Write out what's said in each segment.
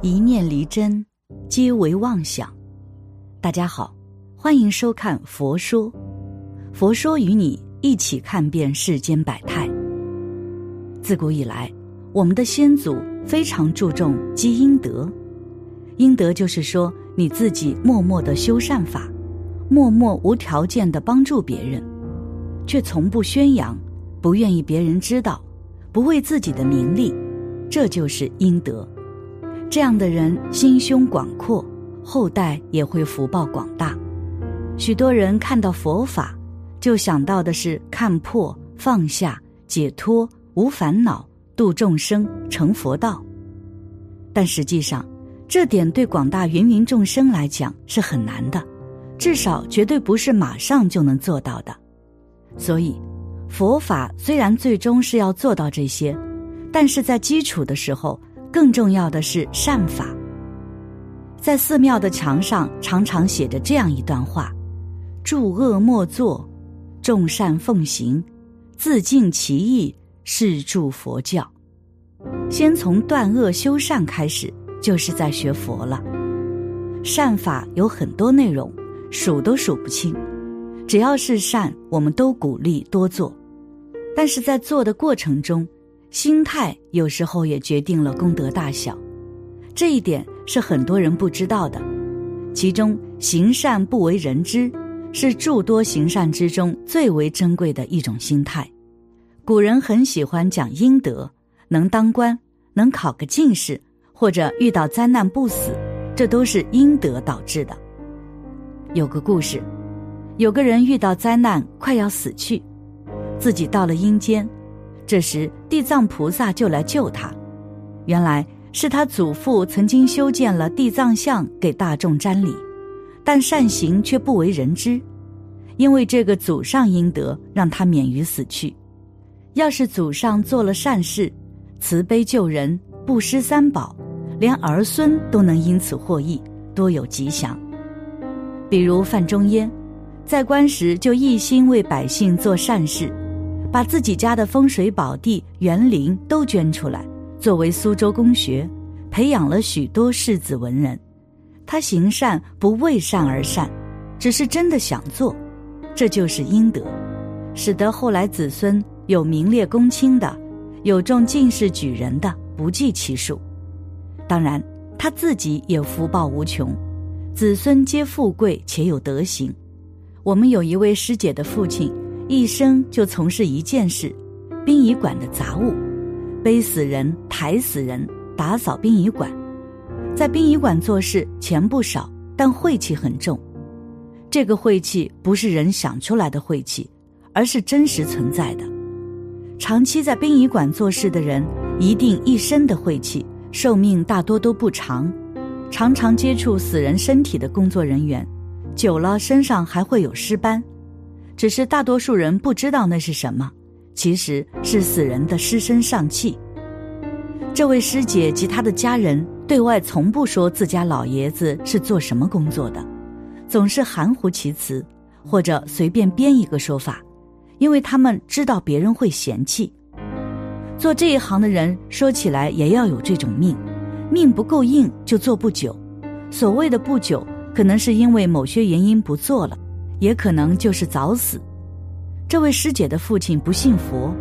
一念离真，皆为妄想。大家好，欢迎收看《佛说》，佛说与你一起看遍世间百态。自古以来，我们的先祖非常注重积阴德。阴德就是说，你自己默默的修善法，默默无条件的帮助别人，却从不宣扬，不愿意别人知道，不为自己的名利，这就是阴德。这样的人心胸广阔，后代也会福报广大。许多人看到佛法，就想到的是看破、放下、解脱、无烦恼、度众生、成佛道。但实际上，这点对广大芸芸众生来讲是很难的，至少绝对不是马上就能做到的。所以，佛法虽然最终是要做到这些，但是在基础的时候。更重要的是善法，在寺庙的墙上常常写着这样一段话：“诸恶莫作，众善奉行，自尽其意，是助佛教。”先从断恶修善开始，就是在学佛了。善法有很多内容，数都数不清。只要是善，我们都鼓励多做，但是在做的过程中。心态有时候也决定了功德大小，这一点是很多人不知道的。其中行善不为人知，是诸多行善之中最为珍贵的一种心态。古人很喜欢讲阴德，能当官，能考个进士，或者遇到灾难不死，这都是阴德导致的。有个故事，有个人遇到灾难，快要死去，自己到了阴间。这时，地藏菩萨就来救他。原来是他祖父曾经修建了地藏像给大众瞻礼，但善行却不为人知。因为这个祖上阴德，让他免于死去。要是祖上做了善事，慈悲救人，布施三宝，连儿孙都能因此获益，多有吉祥。比如范仲淹，在官时就一心为百姓做善事。把自己家的风水宝地、园林都捐出来，作为苏州公学，培养了许多世子文人。他行善不为善而善，只是真的想做，这就是阴德，使得后来子孙有名列公卿的，有中进士举人的，不计其数。当然，他自己也福报无穷，子孙皆富贵且有德行。我们有一位师姐的父亲。一生就从事一件事，殡仪馆的杂物，背死人、抬死人、打扫殡仪馆。在殡仪馆做事，钱不少，但晦气很重。这个晦气不是人想出来的晦气，而是真实存在的。长期在殡仪馆做事的人，一定一身的晦气，寿命大多都不长。常常接触死人身体的工作人员，久了身上还会有尸斑。只是大多数人不知道那是什么，其实是死人的尸身上气。这位师姐及她的家人对外从不说自家老爷子是做什么工作的，总是含糊其辞，或者随便编一个说法，因为他们知道别人会嫌弃。做这一行的人说起来也要有这种命，命不够硬就做不久。所谓的不久，可能是因为某些原因不做了。也可能就是早死。这位师姐的父亲不信佛，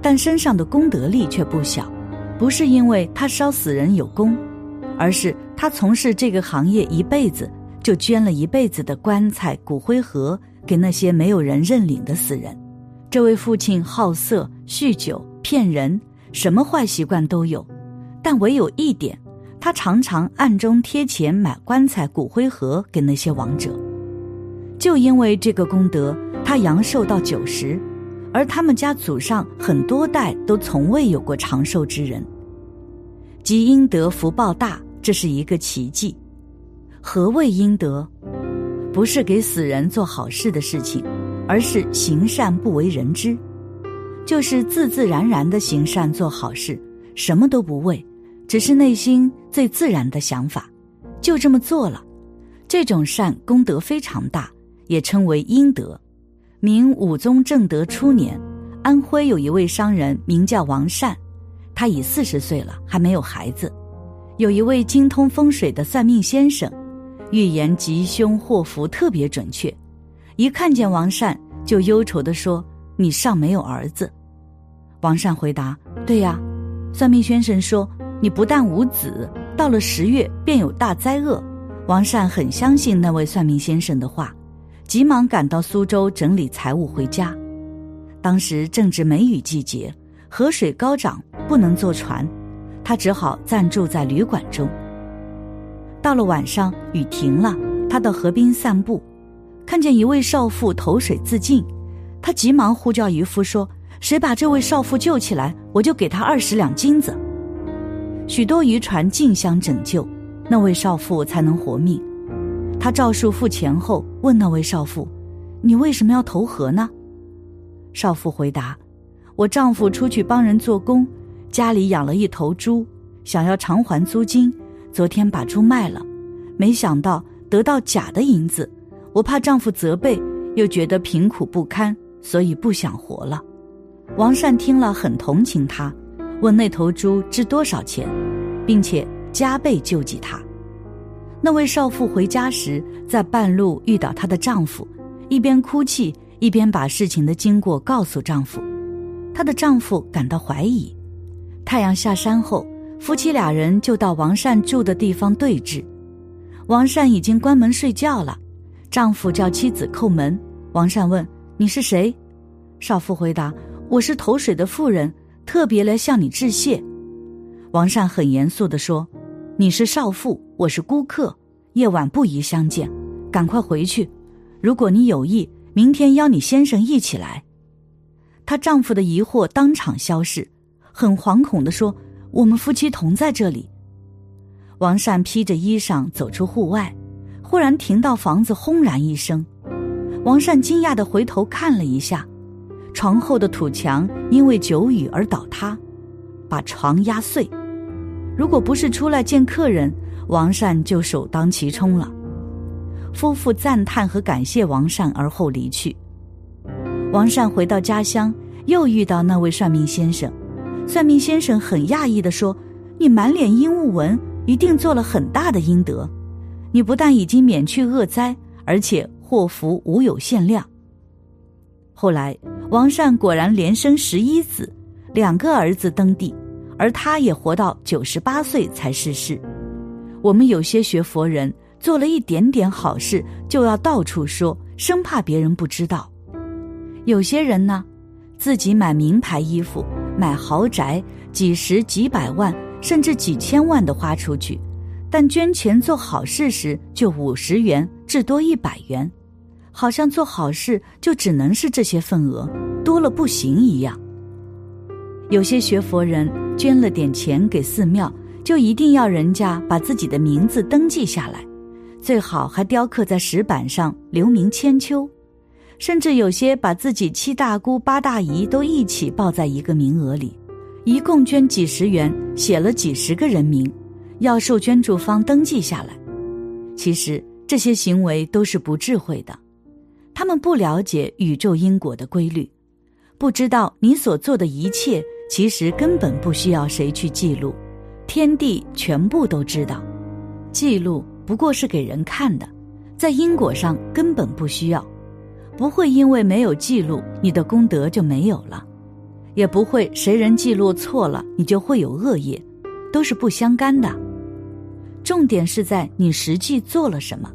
但身上的功德力却不小。不是因为他烧死人有功，而是他从事这个行业一辈子，就捐了一辈子的棺材、骨灰盒给那些没有人认领的死人。这位父亲好色、酗酒、骗人，什么坏习惯都有，但唯有一点，他常常暗中贴钱买棺材、骨灰盒给那些亡者。就因为这个功德，他阳寿到九十，而他们家祖上很多代都从未有过长寿之人。积阴德福报大，这是一个奇迹。何谓阴德？不是给死人做好事的事情，而是行善不为人知，就是自自然然的行善做好事，什么都不为，只是内心最自然的想法，就这么做了。这种善功德非常大。也称为阴德。明武宗正德初年，安徽有一位商人名叫王善，他已四十岁了，还没有孩子。有一位精通风水的算命先生，预言吉凶祸福特别准确。一看见王善，就忧愁地说：“你尚没有儿子。”王善回答：“对呀。”算命先生说：“你不但无子，到了十月便有大灾厄。”王善很相信那位算命先生的话，急忙赶到苏州整理财物回家。当时正值梅雨季节，河水高涨，不能坐船，他只好暂住在旅馆中。到了晚上，雨停了，他到河边散步，看见一位少妇投水自尽，他急忙呼叫渔夫说。谁把这位少妇救起来，我就给他二十两金子。许多渔船竞相拯救，那位少妇才能活命。他照数付钱后，问那位少妇：“你为什么要投河呢？”少妇回答：“我丈夫出去帮人做工，家里养了一头猪，想要偿还租金，昨天把猪卖了，没想到得到假的银子。我怕丈夫责备，又觉得贫苦不堪，所以不想活了。”王善听了很同情他，问那头猪值多少钱，并且加倍救济他。那位少妇回家时，在半路遇到她的丈夫，一边哭泣一边把事情的经过告诉丈夫。她的丈夫感到怀疑。太阳下山后，夫妻俩人就到王善住的地方对峙。王善已经关门睡觉了，丈夫叫妻子叩门。王善问：“你是谁？”少妇回答。我是投水的妇人，特别来向你致谢。王善很严肃地说：“你是少妇，我是孤客，夜晚不宜相见，赶快回去。如果你有意，明天邀你先生一起来。”她丈夫的疑惑当场消逝，很惶恐地说：“我们夫妻同在这里。”王善披着衣裳走出户外，忽然听到房子轰然一声，王善惊讶地回头看了一下。床后的土墙因为久雨而倒塌，把床压碎。如果不是出来见客人，王善就首当其冲了。夫妇赞叹和感谢王善，而后离去。王善回到家乡，又遇到那位算命先生。算命先生很讶异地说：“你满脸阴雾纹，一定做了很大的阴德。你不但已经免去恶灾，而且祸福无有限量。”后来。王善果然连生十一子，两个儿子登第，而他也活到九十八岁才逝世。我们有些学佛人做了一点点好事，就要到处说，生怕别人不知道。有些人呢，自己买名牌衣服、买豪宅，几十几百万甚至几千万的花出去，但捐钱做好事时就五十元至多一百元。好像做好事就只能是这些份额，多了不行一样。有些学佛人捐了点钱给寺庙，就一定要人家把自己的名字登记下来，最好还雕刻在石板上，留名千秋。甚至有些把自己七大姑八大姨都一起报在一个名额里，一共捐几十元，写了几十个人名，要受捐助方登记下来。其实这些行为都是不智慧的。他们不了解宇宙因果的规律，不知道你所做的一切其实根本不需要谁去记录，天地全部都知道，记录不过是给人看的，在因果上根本不需要，不会因为没有记录你的功德就没有了，也不会谁人记录错了你就会有恶业，都是不相干的，重点是在你实际做了什么。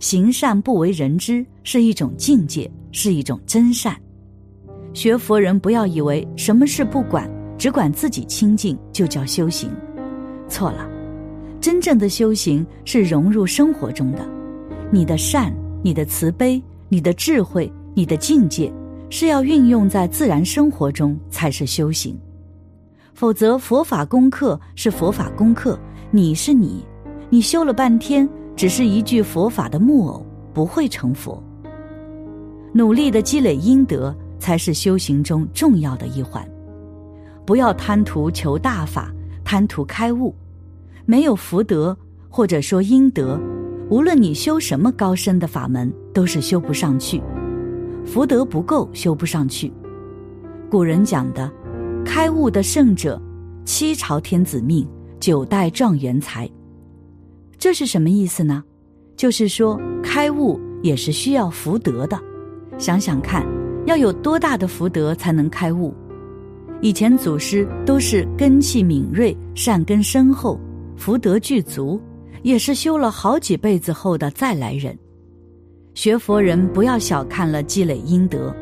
行善不为人知是一种境界，是一种真善。学佛人不要以为什么事不管，只管自己清净就叫修行，错了。真正的修行是融入生活中的。你的善、你的慈悲、你的智慧、你的境界，是要运用在自然生活中才是修行。否则，佛法功课是佛法功课，你是你，你修了半天。只是一具佛法的木偶，不会成佛。努力的积累阴德，才是修行中重要的一环。不要贪图求大法，贪图开悟。没有福德，或者说阴德，无论你修什么高深的法门，都是修不上去。福德不够，修不上去。古人讲的，开悟的圣者，七朝天子命，九代状元才。这是什么意思呢？就是说开悟也是需要福德的。想想看，要有多大的福德才能开悟？以前祖师都是根气敏锐、善根深厚、福德具足，也是修了好几辈子后的再来人。学佛人不要小看了积累阴德，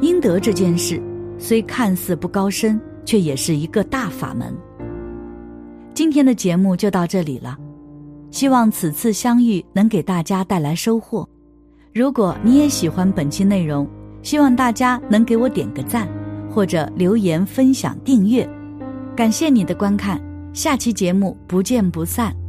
阴德这件事虽看似不高深，却也是一个大法门。今天的节目就到这里了，希望此次相遇能给大家带来收获。如果你也喜欢本期内容，希望大家能给我点个赞，或者留言分享订阅。感谢你的观看，下期节目不见不散。